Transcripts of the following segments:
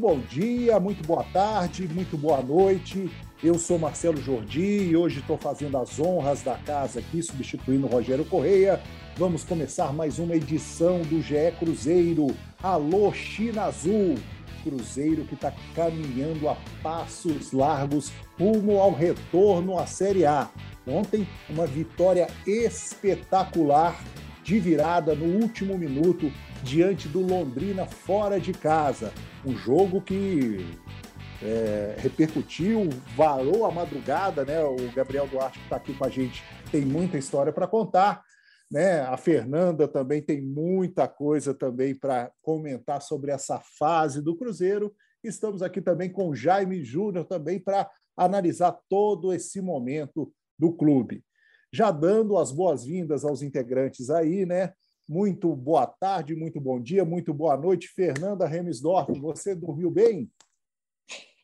Bom dia, muito boa tarde, muito boa noite. Eu sou Marcelo Jordi e hoje estou fazendo as honras da casa aqui, substituindo o Rogério Correia. Vamos começar mais uma edição do GE Cruzeiro. Alô, China Azul! Cruzeiro que está caminhando a passos largos rumo ao retorno à Série A. Ontem, uma vitória espetacular de virada no último minuto diante do Londrina fora de casa. Um jogo que é, repercutiu, varou a madrugada, né? O Gabriel Duarte, que está aqui com a gente, tem muita história para contar. Né? A Fernanda também tem muita coisa também para comentar sobre essa fase do Cruzeiro. Estamos aqui também com Jaime Júnior também para analisar todo esse momento do clube. Já dando as boas-vindas aos integrantes aí, né? Muito boa tarde, muito bom dia, muito boa noite. Fernanda Remisdorf, você dormiu bem?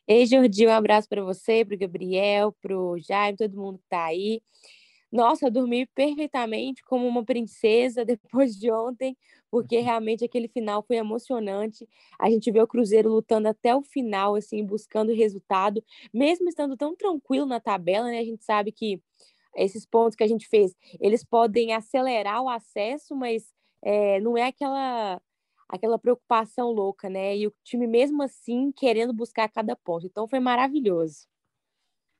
Ei, Jordi, um abraço para você, para o Gabriel, para o Jaime, todo mundo que está aí. Nossa, eu dormi perfeitamente como uma princesa depois de ontem, porque realmente aquele final foi emocionante. A gente vê o Cruzeiro lutando até o final, assim, buscando resultado, mesmo estando tão tranquilo na tabela, né? A gente sabe que esses pontos que a gente fez, eles podem acelerar o acesso, mas é, não é aquela aquela preocupação louca, né? E o time mesmo assim querendo buscar cada ponto. Então foi maravilhoso.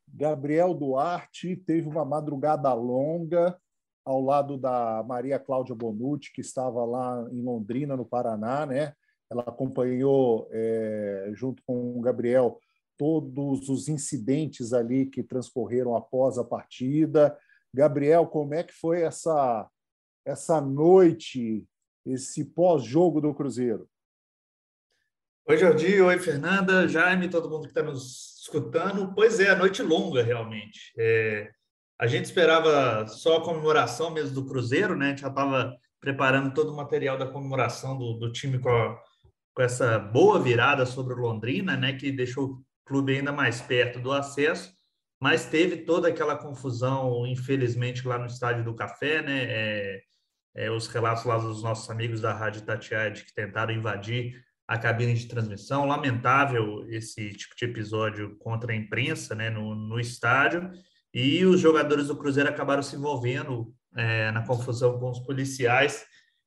Gabriel Duarte teve uma madrugada longa ao lado da Maria Cláudia Bonucci, que estava lá em Londrina, no Paraná, né? Ela acompanhou, é, junto com o Gabriel, todos os incidentes ali que transcorreram após a partida. Gabriel, como é que foi essa essa noite, esse pós-jogo do Cruzeiro? Oi, Jordi. Oi, Fernanda, Jaime, todo mundo que está nos escutando. Pois é, a noite longa, realmente. É, a gente esperava só a comemoração mesmo do Cruzeiro, né? A gente já estava preparando todo o material da comemoração do, do time com, a, com essa boa virada sobre o Londrina, né? Que deixou clube ainda mais perto do acesso mas teve toda aquela confusão, infelizmente, lá no Estádio do Café, né? É, é, os relatos lá dos nossos amigos da Rádio Tatiade que tentaram invadir a cabine de transmissão. Lamentável esse tipo de episódio contra a imprensa né, no, no estádio. E os jogadores do Cruzeiro acabaram se envolvendo é, na confusão com os policiais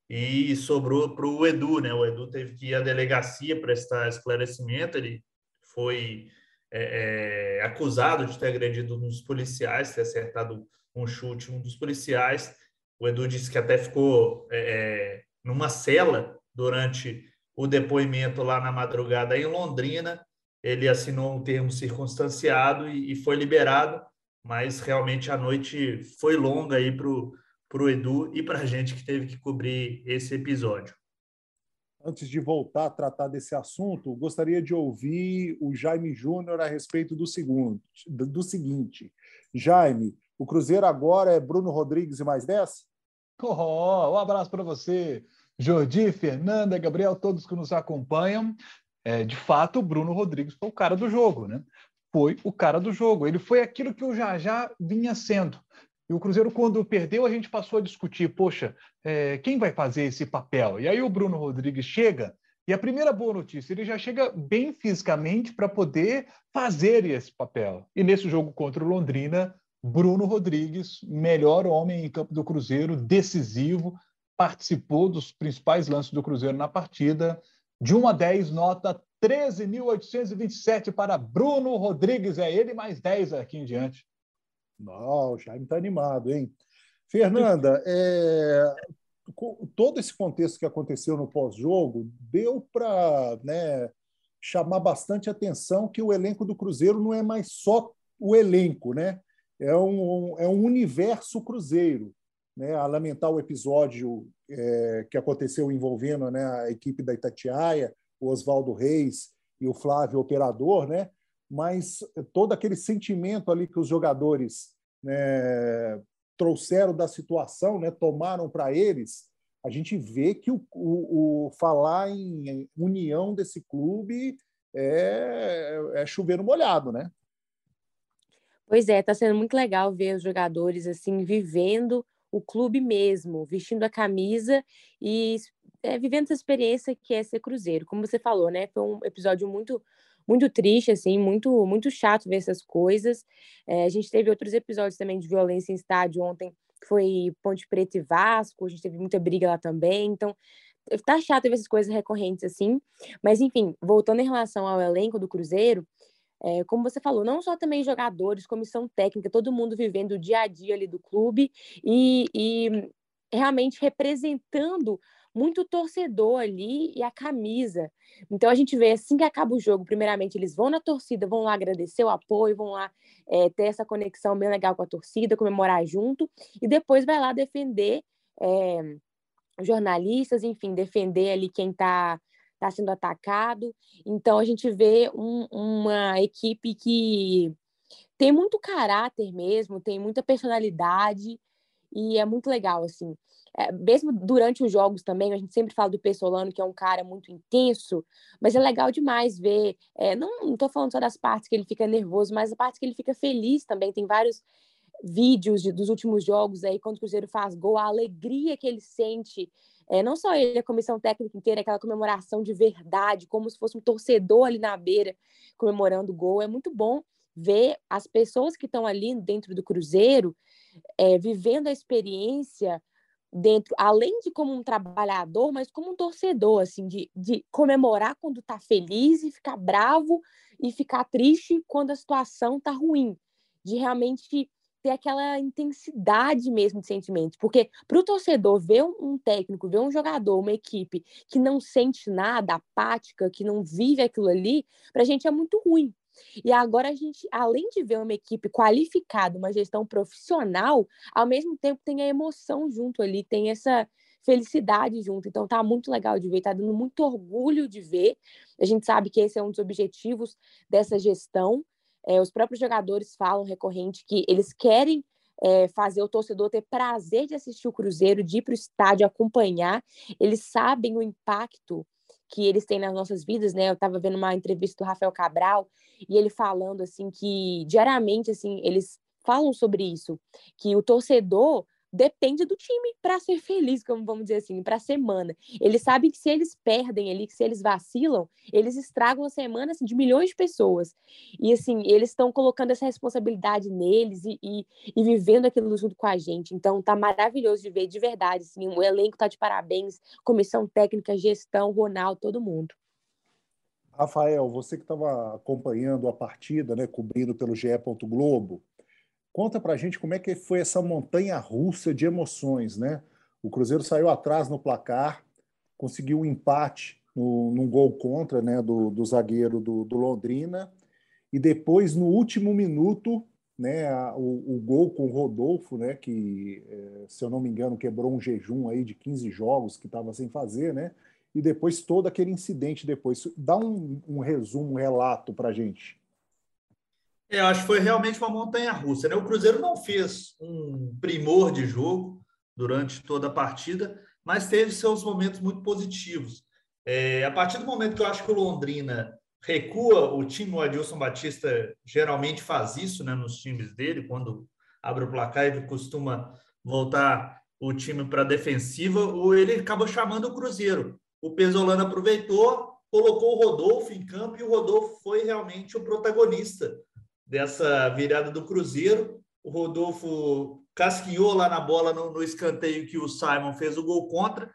e sobrou para o Edu. Né? O Edu teve que ir à delegacia prestar esclarecimento. Ele foi é, é, acusado de ter agredido um dos policiais, ter acertado um chute um dos policiais o Edu disse que até ficou é, é, numa cela durante o depoimento lá na madrugada em Londrina. Ele assinou um termo circunstanciado e, e foi liberado, mas realmente a noite foi longa aí para o Edu e para a gente que teve que cobrir esse episódio. Antes de voltar a tratar desse assunto, gostaria de ouvir o Jaime Júnior a respeito do, segundo, do seguinte. Jaime, o Cruzeiro agora é Bruno Rodrigues e mais 10? Oh, um abraço para você, Jordi, Fernanda, Gabriel, todos que nos acompanham. É, de fato, o Bruno Rodrigues foi o cara do jogo, né? Foi o cara do jogo. Ele foi aquilo que o Jajá vinha sendo. E o Cruzeiro, quando perdeu, a gente passou a discutir: poxa, é, quem vai fazer esse papel? E aí o Bruno Rodrigues chega, e a primeira boa notícia, ele já chega bem fisicamente para poder fazer esse papel. E nesse jogo contra o Londrina, Bruno Rodrigues, melhor homem em campo do Cruzeiro, decisivo, participou dos principais lances do Cruzeiro na partida. De 1 a 10, nota 13.827 para Bruno Rodrigues. É ele mais 10 aqui em diante. Não, o Jaime está animado, hein? Fernanda, é, todo esse contexto que aconteceu no pós-jogo deu para né, chamar bastante atenção que o elenco do Cruzeiro não é mais só o elenco, né? é um, é um universo cruzeiro. Né, a lamentar o episódio é, que aconteceu envolvendo né, a equipe da Itatiaia, o Oswaldo Reis e o Flávio operador, né? Mas todo aquele sentimento ali que os jogadores né, trouxeram da situação, né, tomaram para eles, a gente vê que o, o, o, falar em união desse clube é, é chover molhado, né? Pois é, está sendo muito legal ver os jogadores assim vivendo o clube mesmo, vestindo a camisa e é, vivendo essa experiência que é ser Cruzeiro. Como você falou, né? Foi um episódio muito muito triste, assim, muito muito chato ver essas coisas. É, a gente teve outros episódios também de violência em estádio ontem, que foi Ponte Preta e Vasco, a gente teve muita briga lá também, então tá chato ver essas coisas recorrentes assim. Mas, enfim, voltando em relação ao elenco do Cruzeiro, é, como você falou, não só também jogadores, comissão técnica, todo mundo vivendo o dia a dia ali do clube e, e realmente representando muito torcedor ali e a camisa. Então a gente vê assim que acaba o jogo, primeiramente eles vão na torcida, vão lá agradecer o apoio, vão lá é, ter essa conexão bem legal com a torcida, comemorar junto, e depois vai lá defender é, jornalistas, enfim, defender ali quem está tá sendo atacado. Então a gente vê um, uma equipe que tem muito caráter mesmo, tem muita personalidade e é muito legal assim é, mesmo durante os jogos também, a gente sempre fala do Pessolano, que é um cara muito intenso, mas é legal demais ver. É, não estou falando só das partes que ele fica nervoso, mas a parte que ele fica feliz também. Tem vários vídeos de, dos últimos jogos aí, quando o Cruzeiro faz gol, a alegria que ele sente. É, não só ele, a comissão técnica inteira, aquela comemoração de verdade, como se fosse um torcedor ali na beira comemorando o gol. É muito bom ver as pessoas que estão ali dentro do Cruzeiro é, vivendo a experiência dentro, além de como um trabalhador, mas como um torcedor, assim, de, de comemorar quando tá feliz e ficar bravo e ficar triste quando a situação tá ruim, de realmente ter aquela intensidade mesmo de sentimentos, porque para o torcedor ver um técnico, ver um jogador, uma equipe que não sente nada, apática, que não vive aquilo ali, para a gente é muito ruim, e agora a gente, além de ver uma equipe qualificada, uma gestão profissional, ao mesmo tempo tem a emoção junto ali, tem essa felicidade junto. Então tá muito legal de ver, tá dando muito orgulho de ver. A gente sabe que esse é um dos objetivos dessa gestão. É, os próprios jogadores falam recorrente que eles querem é, fazer o torcedor ter prazer de assistir o Cruzeiro, de ir para o estádio acompanhar. Eles sabem o impacto que eles têm nas nossas vidas, né? Eu estava vendo uma entrevista do Rafael Cabral e ele falando assim que diariamente assim eles falam sobre isso, que o torcedor depende do time para ser feliz, como vamos dizer assim, para a semana. Eles sabem que se eles perdem ali, que se eles vacilam, eles estragam a semana assim, de milhões de pessoas. E assim, eles estão colocando essa responsabilidade neles e, e, e, vivendo aquilo junto com a gente. Então tá maravilhoso de ver de verdade, assim, o elenco tá de parabéns, comissão técnica, gestão, Ronaldo, todo mundo. Rafael, você que estava acompanhando a partida, né, cobrindo pelo GE. Globo, Conta para a gente como é que foi essa montanha russa de emoções, né? O Cruzeiro saiu atrás no placar, conseguiu um empate no, num gol contra né, do, do zagueiro do, do, Londrina, e depois, no último minuto, né, a, o, o, gol com o Rodolfo, né, que, é, se eu não me engano, quebrou um jejum aí de 15 jogos que estava sem fazer, né? E depois todo aquele incidente depois. Dá um, um resumo, um relato para a gente. Eu acho que foi realmente uma montanha russa. Né? O Cruzeiro não fez um primor de jogo durante toda a partida, mas teve seus momentos muito positivos. É, a partir do momento que eu acho que o Londrina recua, o time, o Adilson Batista geralmente faz isso né, nos times dele, quando abre o placar, ele costuma voltar o time para a defensiva, ou ele acaba chamando o Cruzeiro. O Pesolano aproveitou, colocou o Rodolfo em campo e o Rodolfo foi realmente o protagonista dessa virada do Cruzeiro. O Rodolfo casquinhou lá na bola no, no, escanteio que o Simon fez o gol contra.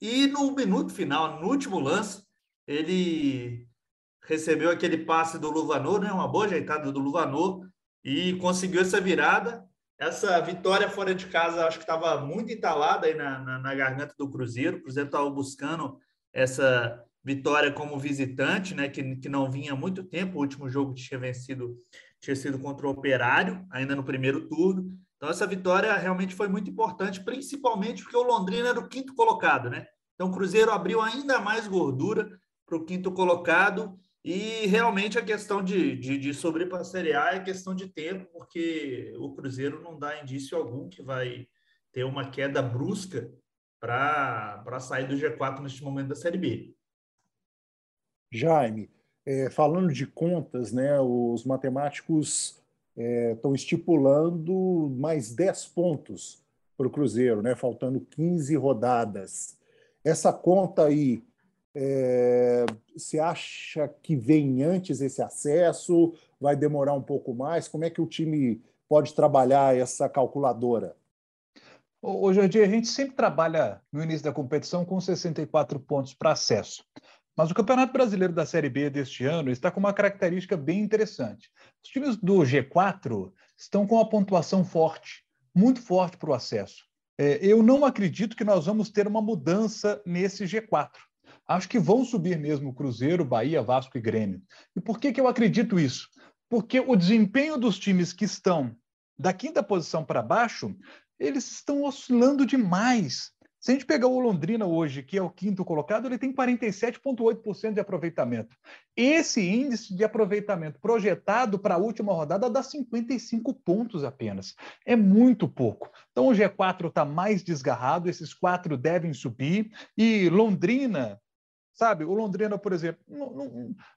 E no minuto final, no último lance, ele recebeu aquele passe do Luvanor, né? uma boa ajeitada do Luvanor, e conseguiu essa virada. Essa vitória fora de casa, acho que estava muito entalada aí na, na, na garganta do Cruzeiro. O Cruzeiro estava buscando essa vitória como visitante, né? Que, que não vinha há muito tempo. O último jogo tinha vencido tinha sido contra o Operário, ainda no primeiro turno. Então, essa vitória realmente foi muito importante, principalmente porque o Londrina era o quinto colocado, né? Então, o Cruzeiro abriu ainda mais gordura para o quinto colocado E realmente a questão de, de, de A é questão de tempo, porque o Cruzeiro não dá indício algum que vai ter uma queda brusca para sair do G4 neste momento da Série B. Jaime, é, falando de contas, né, os matemáticos estão é, estipulando mais 10 pontos para o Cruzeiro, né, faltando 15 rodadas. Essa conta aí é, você acha que vem antes esse acesso? Vai demorar um pouco mais? Como é que o time pode trabalhar essa calculadora? Hoje em dia, a gente sempre trabalha no início da competição com 64 pontos para acesso. Mas o Campeonato Brasileiro da Série B deste ano está com uma característica bem interessante. Os times do G4 estão com uma pontuação forte, muito forte para o acesso. É, eu não acredito que nós vamos ter uma mudança nesse G4. Acho que vão subir mesmo Cruzeiro, Bahia, Vasco e Grêmio. E por que, que eu acredito isso? Porque o desempenho dos times que estão da quinta posição para baixo, eles estão oscilando demais. Se a gente pegar o Londrina hoje, que é o quinto colocado, ele tem 47,8% de aproveitamento. Esse índice de aproveitamento projetado para a última rodada dá 55 pontos apenas. É muito pouco. Então o G4 está mais desgarrado, esses quatro devem subir. E Londrina, sabe? O Londrina, por exemplo,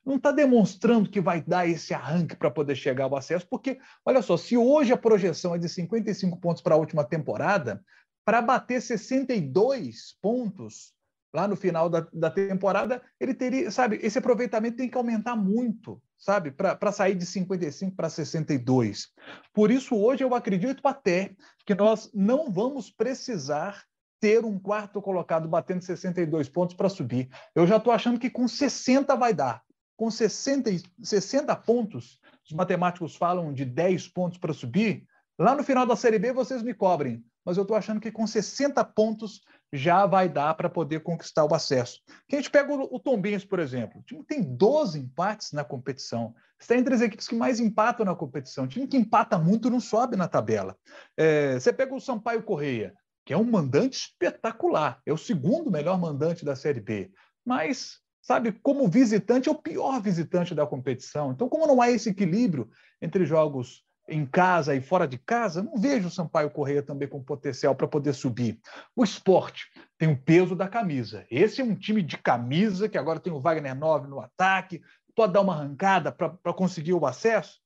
não está demonstrando que vai dar esse arranque para poder chegar ao acesso, porque, olha só, se hoje a projeção é de 55 pontos para a última temporada, para bater 62 pontos lá no final da, da temporada, ele teria, sabe, esse aproveitamento tem que aumentar muito, sabe, para sair de 55 para 62. Por isso, hoje eu acredito até que nós não vamos precisar ter um quarto colocado batendo 62 pontos para subir. Eu já estou achando que com 60 vai dar. Com 60, 60 pontos, os matemáticos falam de 10 pontos para subir. Lá no final da Série B vocês me cobrem, mas eu estou achando que com 60 pontos já vai dar para poder conquistar o acesso. Que a gente pega o, o Tom Benz, por exemplo. O time tem 12 empates na competição. Está entre as equipes que mais empatam na competição. O time que empata muito não sobe na tabela. É, você pega o Sampaio Correia que é um mandante espetacular, é o segundo melhor mandante da Série B. Mas, sabe, como visitante, é o pior visitante da competição. Então, como não há esse equilíbrio entre jogos em casa e fora de casa, não vejo o Sampaio Correia também com potencial para poder subir. O esporte tem o peso da camisa. Esse é um time de camisa, que agora tem o Wagner 9 no ataque, pode dar uma arrancada para conseguir o acesso?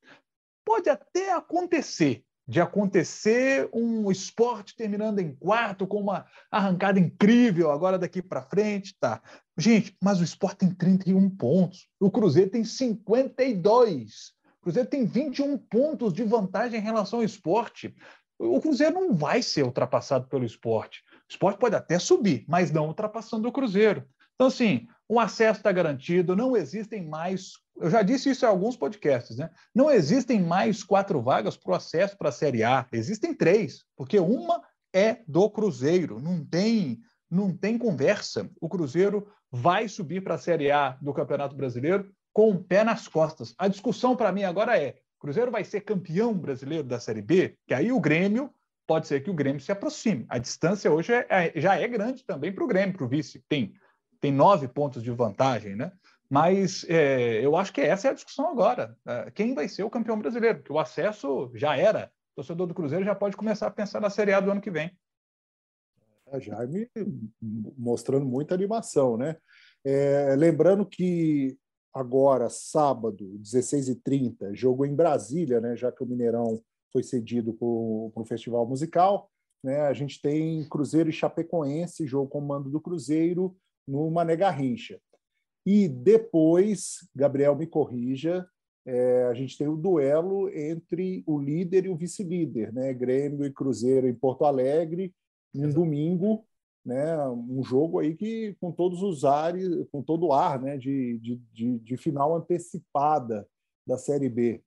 Pode até acontecer, de acontecer um esporte terminando em quarto com uma arrancada incrível agora daqui para frente, tá? Gente, mas o esporte tem 31 pontos, o Cruzeiro tem 52. Cruzeiro tem 21 pontos de vantagem em relação ao esporte. O Cruzeiro não vai ser ultrapassado pelo esporte. O esporte pode até subir, mas não ultrapassando o Cruzeiro. Então, assim, o acesso está garantido, não existem mais. Eu já disse isso em alguns podcasts, né? Não existem mais quatro vagas para o acesso para a Série A. Existem três, porque uma é do Cruzeiro. Não tem, não tem conversa. O Cruzeiro vai subir para a Série A do Campeonato Brasileiro com o pé nas costas. A discussão para mim agora é: Cruzeiro vai ser campeão brasileiro da Série B? Que aí o Grêmio pode ser que o Grêmio se aproxime. A distância hoje é, é, já é grande também para o Grêmio, para o vice. Tem tem nove pontos de vantagem, né? Mas é, eu acho que essa é a discussão agora. É, quem vai ser o campeão brasileiro? Porque o acesso já era. O torcedor do Cruzeiro já pode começar a pensar na Série A do ano que vem. É, Jaime mostrando muita animação, né? É, lembrando que agora, sábado, 16h30, jogo em Brasília, né? Já que o Mineirão foi cedido para o Festival Musical. Né, a gente tem Cruzeiro e Chapecoense, jogo com mando do Cruzeiro, no Mané Garrincha. E depois, Gabriel me corrija, é, a gente tem o duelo entre o líder e o vice-líder, né? Grêmio e Cruzeiro em Porto Alegre, num domingo, né? Um jogo aí que com todos os ares, com todo o ar, né? De, de, de, de final antecipada da Série B.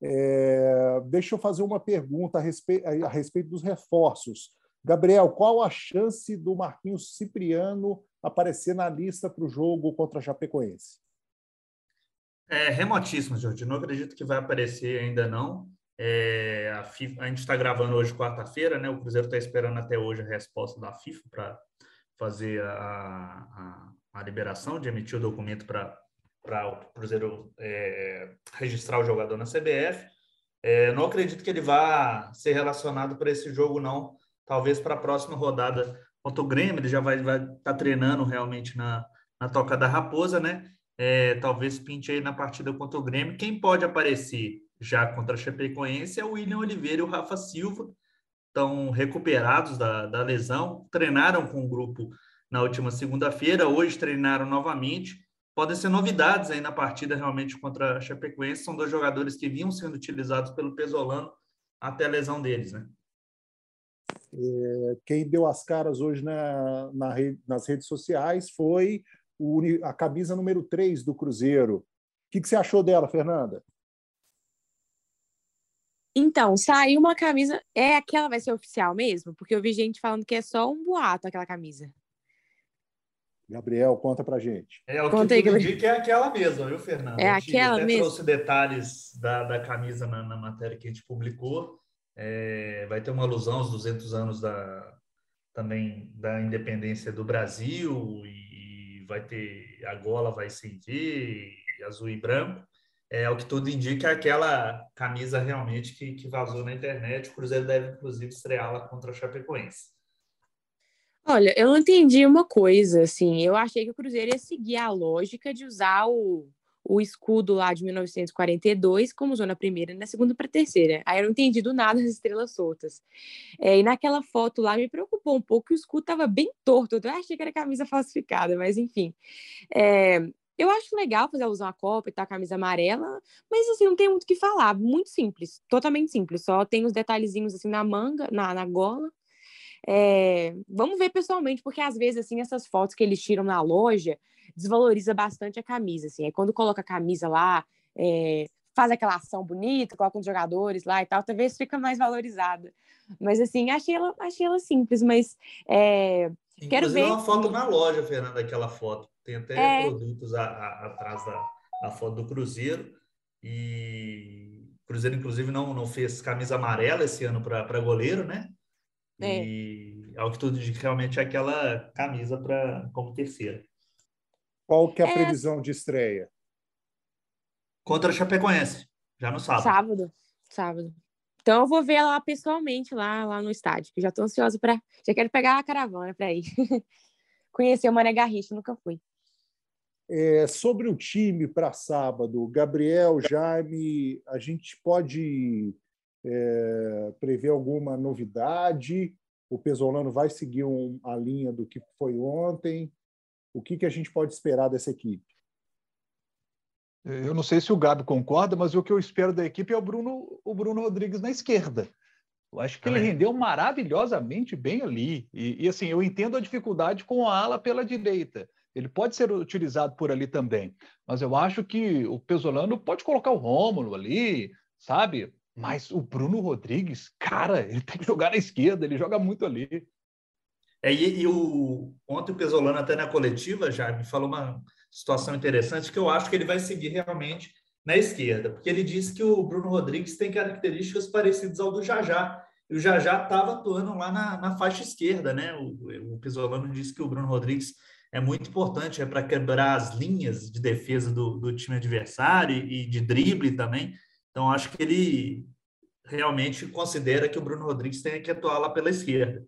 É, deixa eu fazer uma pergunta a respeito, a respeito dos reforços. Gabriel, qual a chance do Marquinhos Cipriano aparecer na lista para o jogo contra a Chapecoense? É remotíssimo, Jorge. Não acredito que vai aparecer ainda não. É, a, FIFA, a gente está gravando hoje quarta-feira, né? O Cruzeiro está esperando até hoje a resposta da FIFA para fazer a, a, a, liberação de emitir o documento para o Cruzeiro é, registrar o jogador na CBF. É, não acredito que ele vá ser relacionado para esse jogo, não. Talvez para a próxima rodada contra o Grêmio, ele já vai estar tá treinando realmente na, na Toca da Raposa, né? É, talvez pinte aí na partida contra o Grêmio. Quem pode aparecer já contra a Chapecoense é o William Oliveira e o Rafa Silva. Estão recuperados da, da lesão, treinaram com o grupo na última segunda-feira, hoje treinaram novamente podem ser novidades aí na partida realmente contra a Chapecoense. São dois jogadores que vinham sendo utilizados pelo Pesolano até a lesão deles, né? É, quem deu as caras hoje na, na rede, nas redes sociais foi o, a camisa número 3 do Cruzeiro. O que, que você achou dela, Fernanda? Então, saiu uma camisa. É aquela vai ser oficial mesmo? Porque eu vi gente falando que é só um boato aquela camisa. Gabriel, conta pra gente. É o conta que aí, indica é aquela mesma, viu, Fernando? É aquela até mesmo. trouxe detalhes da, da camisa na, na matéria que a gente publicou. É, vai ter uma alusão aos 200 anos da, também da independência do Brasil e vai ter a gola vai ser em azul e branco. É o que tudo indica é aquela camisa realmente que, que vazou na internet. O Cruzeiro deve, inclusive, estreá-la contra a Chapecoense. Olha, eu não entendi uma coisa, assim, eu achei que o Cruzeiro ia seguir a lógica de usar o, o escudo lá de 1942 como usou na primeira na segunda para terceira. Aí eu não entendi do nada as estrelas soltas. É, e naquela foto lá me preocupou um pouco que o escudo estava bem torto. Eu achei que era camisa falsificada, mas enfim. É, eu acho legal fazer alusão à Copa e tal, a camisa amarela, mas assim, não tem muito o que falar. Muito simples, totalmente simples. Só tem os detalhezinhos assim na manga, na, na gola é, vamos ver pessoalmente, porque às vezes, assim, essas fotos que eles tiram na loja desvaloriza bastante a camisa, assim. Aí quando coloca a camisa lá, é, faz aquela ação bonita, coloca os jogadores lá e tal, talvez fica mais valorizada. Mas, assim, achei ela, achei ela simples, mas é, quero ver... uma foto na loja, Fernanda, aquela foto. Tem até é... produtos a, a, atrás da, da foto do Cruzeiro. E o Cruzeiro, inclusive, não, não fez camisa amarela esse ano para goleiro, né? É. E ao que tudo indica, realmente é aquela camisa para como terceira. Qual que é a é... previsão de estreia? Contra a Chapecoense, já no sábado. Sábado, sábado. Então eu vou ver ela pessoalmente lá, lá no estádio, que já estou ansiosa para, já quero pegar a caravana para ir. Conhecer o Mané Garrincha, nunca fui. É, sobre o time para sábado, Gabriel, Jaime, a gente pode é, prever alguma novidade? O Pesolano vai seguir um, a linha do que foi ontem? O que, que a gente pode esperar dessa equipe? Eu não sei se o Gabi concorda, mas o que eu espero da equipe é o Bruno, o Bruno Rodrigues na esquerda. Eu acho que ele rendeu maravilhosamente bem ali. E, e, assim, eu entendo a dificuldade com a ala pela direita. Ele pode ser utilizado por ali também. Mas eu acho que o Pesolano pode colocar o Rômulo ali, sabe? Mas o Bruno Rodrigues, cara, ele tem que jogar na esquerda, ele joga muito ali. É, e, e o, ontem o Pesolano, até na coletiva, já me falou uma situação interessante que eu acho que ele vai seguir realmente na esquerda, porque ele disse que o Bruno Rodrigues tem características parecidas ao do Jajá. E o Jajá estava atuando lá na, na, faixa esquerda, né? O, o Pesolano disse que o Bruno Rodrigues é muito importante é para quebrar as linhas de defesa do, do time adversário e, e de drible também. Então, acho que ele realmente considera que o Bruno Rodrigues tem que atuar lá pela esquerda.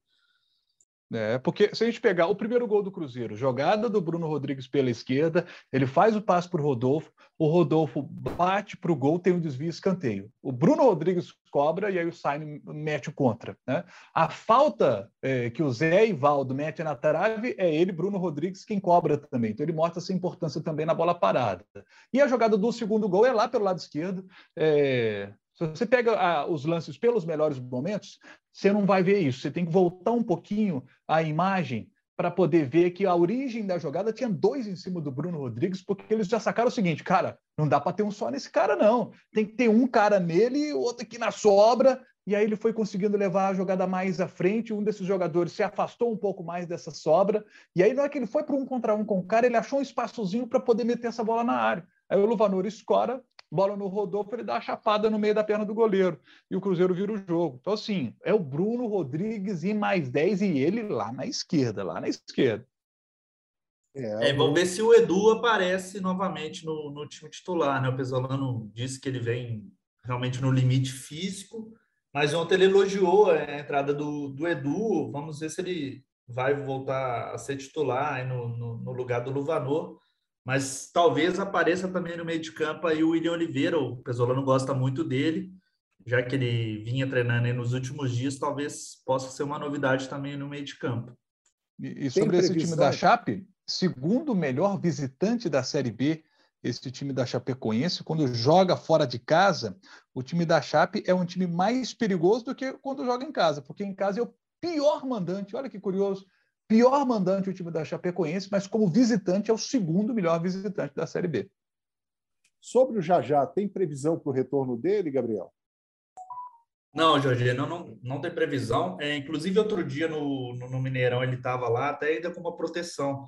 É, porque se a gente pegar o primeiro gol do Cruzeiro, jogada do Bruno Rodrigues pela esquerda, ele faz o passe para o Rodolfo, o Rodolfo bate para o gol, tem um desvio escanteio. O Bruno Rodrigues cobra e aí o Sainz mete o contra. Né? A falta é, que o Zé Ivaldo mete na trave é ele, Bruno Rodrigues, quem cobra também. Então ele mostra essa importância também na bola parada. E a jogada do segundo gol é lá pelo lado esquerdo. É, se você pega ah, os lances pelos melhores momentos, você não vai ver isso. Você tem que voltar um pouquinho a imagem para poder ver que a origem da jogada tinha dois em cima do Bruno Rodrigues, porque eles já sacaram o seguinte, cara, não dá para ter um só nesse cara, não. Tem que ter um cara nele e outro aqui na sobra. E aí ele foi conseguindo levar a jogada mais à frente. Um desses jogadores se afastou um pouco mais dessa sobra. E aí, na hora que ele foi para um contra um com o cara, ele achou um espaçozinho para poder meter essa bola na área. Aí o Luvanor escora, bola no Rodolfo, ele dá a chapada no meio da perna do goleiro. E o Cruzeiro vira o jogo. Então, assim, é o Bruno Rodrigues e mais 10 e ele lá na esquerda, lá na esquerda. É, é, vamos ver se o Edu aparece novamente no, no time titular, né? O Pesolano disse que ele vem realmente no limite físico, mas ontem ele elogiou a entrada do, do Edu. Vamos ver se ele vai voltar a ser titular no, no, no, lugar do Luvanor. Mas talvez apareça também no meio de campo aí o William Oliveira. O Pesolano gosta muito dele, já que ele vinha treinando nos últimos dias, talvez possa ser uma novidade também no meio de campo. E, e sobre esse time da Chape, segundo melhor visitante da Série B, esse time da Chapecoense, quando joga fora de casa, o time da Chape é um time mais perigoso do que quando joga em casa, porque em casa é o pior mandante. Olha que curioso. Pior mandante o time da Chapecoense, mas como visitante é o segundo melhor visitante da Série B. Sobre o Jajá, tem previsão para o retorno dele, Gabriel? Não, Jorge, não, não, não tem previsão. É, inclusive, outro dia no, no, no Mineirão ele estava lá, até ainda com uma proteção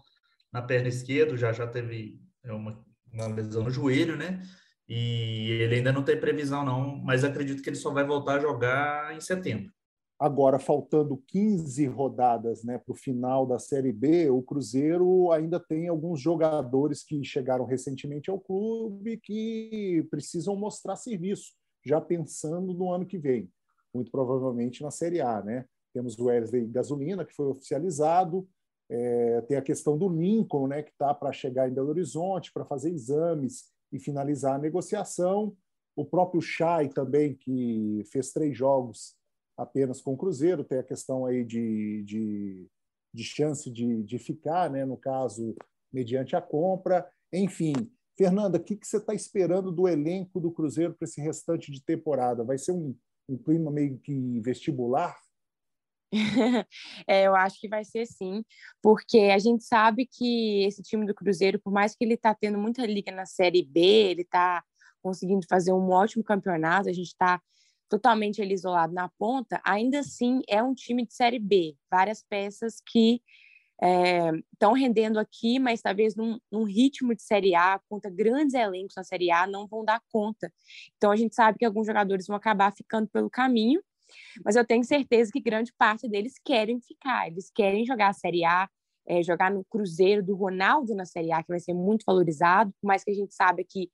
na perna esquerda, já já teve é, uma, uma lesão no joelho, né? E ele ainda não tem previsão, não, mas acredito que ele só vai voltar a jogar em setembro. Agora, faltando 15 rodadas né, para o final da Série B, o Cruzeiro ainda tem alguns jogadores que chegaram recentemente ao clube que precisam mostrar serviço, já pensando no ano que vem, muito provavelmente na Série A. Né? Temos o Wesley Gasolina, que foi oficializado, é, tem a questão do Lincoln, né, que está para chegar em Belo Horizonte para fazer exames e finalizar a negociação. O próprio Chay também, que fez três jogos apenas com o Cruzeiro, tem a questão aí de, de, de chance de, de ficar, né, no caso, mediante a compra. Enfim, Fernanda, o que, que você está esperando do elenco do Cruzeiro para esse restante de temporada? Vai ser um, um clima meio que vestibular? é, eu acho que vai ser sim, porque a gente sabe que esse time do Cruzeiro, por mais que ele está tendo muita liga na Série B, ele está conseguindo fazer um ótimo campeonato, a gente está totalmente ele isolado na ponta, ainda assim é um time de Série B, várias peças que estão é, rendendo aqui, mas talvez num, num, ritmo de Série A, contra grandes elencos na Série A, não vão dar conta. Então a gente sabe que alguns jogadores vão acabar ficando pelo caminho, mas eu tenho certeza que grande parte deles querem ficar, eles querem jogar a Série A, é, jogar no Cruzeiro do Ronaldo na Série A, que vai ser muito valorizado, por mais que a gente saiba que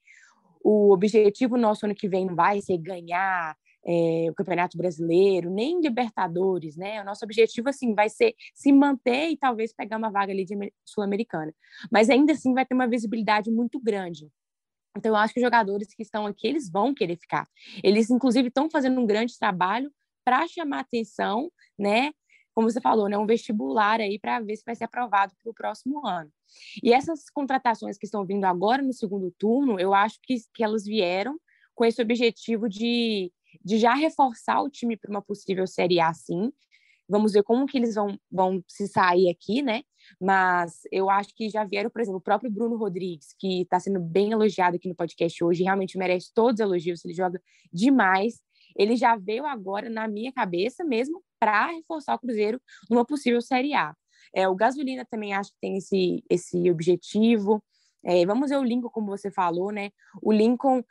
o objetivo nosso ano que vem não vai ser ganhar é, o Campeonato Brasileiro, nem Libertadores, né? O nosso objetivo, assim, vai ser se manter e talvez pegar uma vaga ali de Sul-Americana. Mas ainda assim vai ter uma visibilidade muito grande. Então, eu acho que os jogadores que estão aqui, eles vão querer ficar. Eles, inclusive, estão fazendo um grande trabalho para chamar atenção, né? Como você falou, né, um vestibular aí para ver se vai ser aprovado para o próximo ano. E essas contratações que estão vindo agora no segundo turno, eu acho que, que elas vieram com esse objetivo de, de já reforçar o time para uma possível Série A, sim. Vamos ver como que eles vão, vão se sair aqui, né? Mas eu acho que já vieram, por exemplo, o próprio Bruno Rodrigues, que está sendo bem elogiado aqui no podcast hoje, realmente merece todos os elogios, ele joga demais ele já veio agora na minha cabeça mesmo para reforçar o Cruzeiro numa possível Série A. É, o Gasolina também acho que tem esse, esse objetivo. É, vamos ver o Lincoln, como você falou, né? O Lincoln,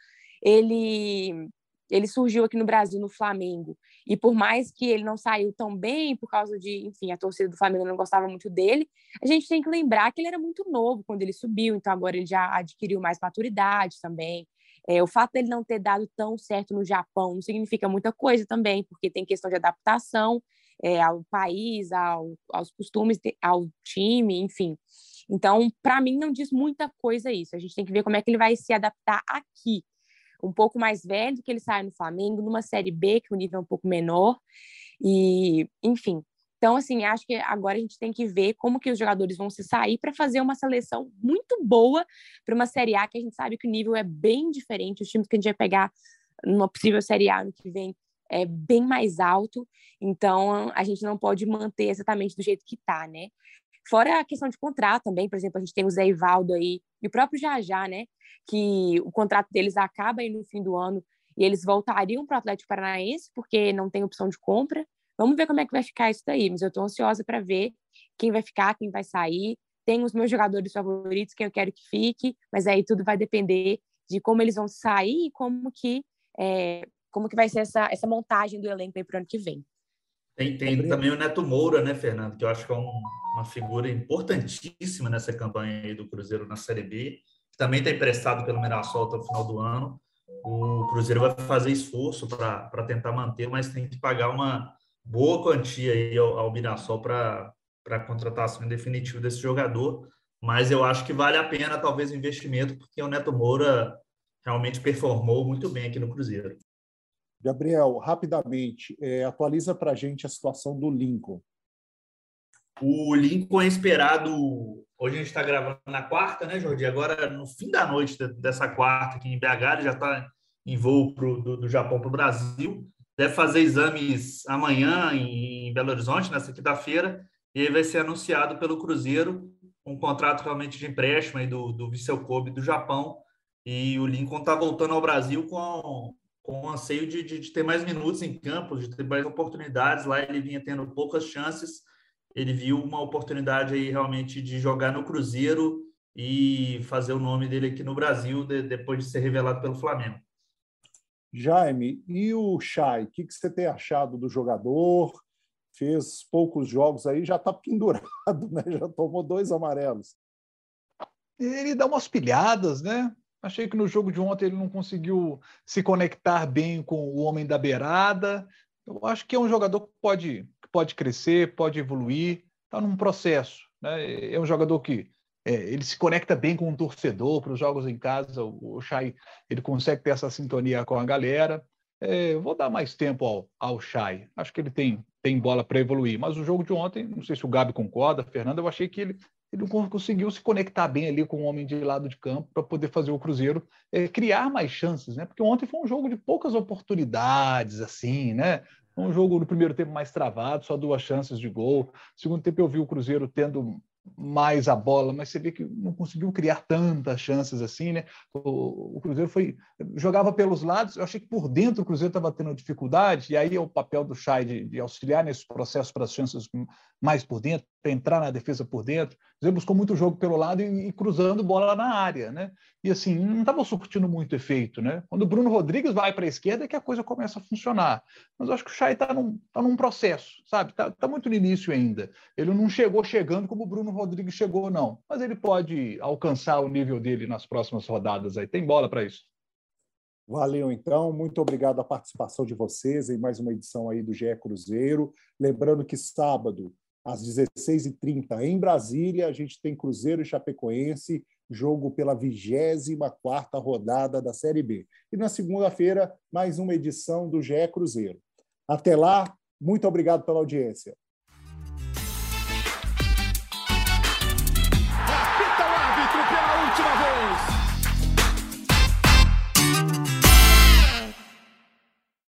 ele, ele surgiu aqui no Brasil, no Flamengo. E por mais que ele não saiu tão bem, por causa de, enfim, a torcida do Flamengo não gostava muito dele, a gente tem que lembrar que ele era muito novo quando ele subiu, então agora ele já adquiriu mais maturidade também. É, o fato dele não ter dado tão certo no Japão não significa muita coisa também, porque tem questão de adaptação é, ao país, ao, aos costumes, ao time, enfim. Então, para mim, não diz muita coisa isso. A gente tem que ver como é que ele vai se adaptar aqui. Um pouco mais velho que ele sai no Flamengo, numa Série B, que o nível é um pouco menor. E, enfim, então, assim, acho que agora a gente tem que ver como que os jogadores vão se sair para fazer uma seleção muito boa para uma Série A, que a gente sabe que o nível é bem diferente. Os times que a gente vai pegar numa possível Série A no que vem é bem mais alto. Então, a gente não pode manter exatamente do jeito que está, né? Fora a questão de contrato também, por exemplo, a gente tem o Zé Ivaldo aí, e o próprio Jajá, né? Que o contrato deles acaba aí no fim do ano e eles voltariam para o Atlético Paranaense, porque não tem opção de compra. Vamos ver como é que vai ficar isso daí, mas eu estou ansiosa para ver quem vai ficar, quem vai sair. Tenho os meus jogadores favoritos, quem eu quero que fique, mas aí tudo vai depender de como eles vão sair e como que, é, como que vai ser essa, essa montagem do elenco para o ano que vem. Tem, tem também o Neto Moura, né, Fernando? Que eu acho que é um, uma figura importantíssima nessa campanha aí do Cruzeiro na Série B. Também está emprestado pelo Mirassol até o final do ano. O Cruzeiro vai fazer esforço para tentar manter, mas tem que pagar uma boa quantia aí ao, ao Mirassol para a contratação definitiva desse jogador. Mas eu acho que vale a pena, talvez, o investimento, porque o Neto Moura realmente performou muito bem aqui no Cruzeiro. Gabriel, rapidamente, é, atualiza para a gente a situação do Lincoln. O Lincoln é esperado. Hoje a gente está gravando na quarta, né, Jordi? Agora, no fim da noite dessa quarta, aqui em BH, ele já está em voo pro, do, do Japão para o Brasil. Deve fazer exames amanhã em Belo Horizonte, nessa quinta-feira, e aí vai ser anunciado pelo Cruzeiro um contrato realmente de empréstimo aí do, do Viseu Kobe do Japão. E o Lincoln está voltando ao Brasil com, com o anseio de, de, de, ter mais minutos em campo, de ter mais oportunidades. Lá ele vinha tendo poucas chances. Ele viu uma oportunidade aí realmente de jogar no Cruzeiro e fazer o nome dele aqui no Brasil de, depois de ser revelado pelo Flamengo. Jaime, e o Chay, o que, que você tem achado do jogador? Fez poucos jogos aí, já está pendurado, né? já tomou dois amarelos. Ele dá umas pilhadas, né? Achei que no jogo de ontem ele não conseguiu se conectar bem com o homem da beirada. Eu acho que é um jogador que pode, que pode crescer, pode evoluir, está num processo. Né? É um jogador que é, ele se conecta bem com o torcedor para os jogos em casa. O, o Chay ele consegue ter essa sintonia com a galera. É, vou dar mais tempo ao, ao Chay. Acho que ele tem, tem bola para evoluir. Mas o jogo de ontem, não sei se o Gabi concorda, Fernando, eu achei que ele, ele não conseguiu se conectar bem ali com o homem de lado de campo para poder fazer o Cruzeiro é, criar mais chances, né? Porque ontem foi um jogo de poucas oportunidades, assim, né? Um jogo no primeiro tempo mais travado, só duas chances de gol. Segundo tempo eu vi o Cruzeiro tendo mais a bola, mas você vê que não conseguiu criar tantas chances assim, né? O, o, Cruzeiro foi jogava pelos lados, eu achei que por dentro o Cruzeiro estava tendo dificuldade, e aí é o papel do Chay de, de auxiliar nesse processo para as chances mais por dentro, para entrar na defesa por dentro. Cruzeiro buscou muito jogo pelo lado e, e cruzando bola na área, né? E assim, não estava surtindo muito efeito, né? Quando o Bruno Rodrigues vai para a esquerda é que a coisa começa a funcionar. Mas eu acho que o Chay está num, tá num processo, sabe? Está tá muito no início ainda. Ele não chegou chegando como o Bruno Rodrigues chegou, não. Mas ele pode alcançar o nível dele nas próximas rodadas aí. Tem bola para isso. Valeu, então. Muito obrigado a participação de vocês em mais uma edição aí do GE Cruzeiro. Lembrando que sábado, às 16h30, em Brasília, a gente tem Cruzeiro e Chapecoense, jogo pela 24ª rodada da Série B. E na segunda-feira, mais uma edição do GE Cruzeiro. Até lá, muito obrigado pela audiência.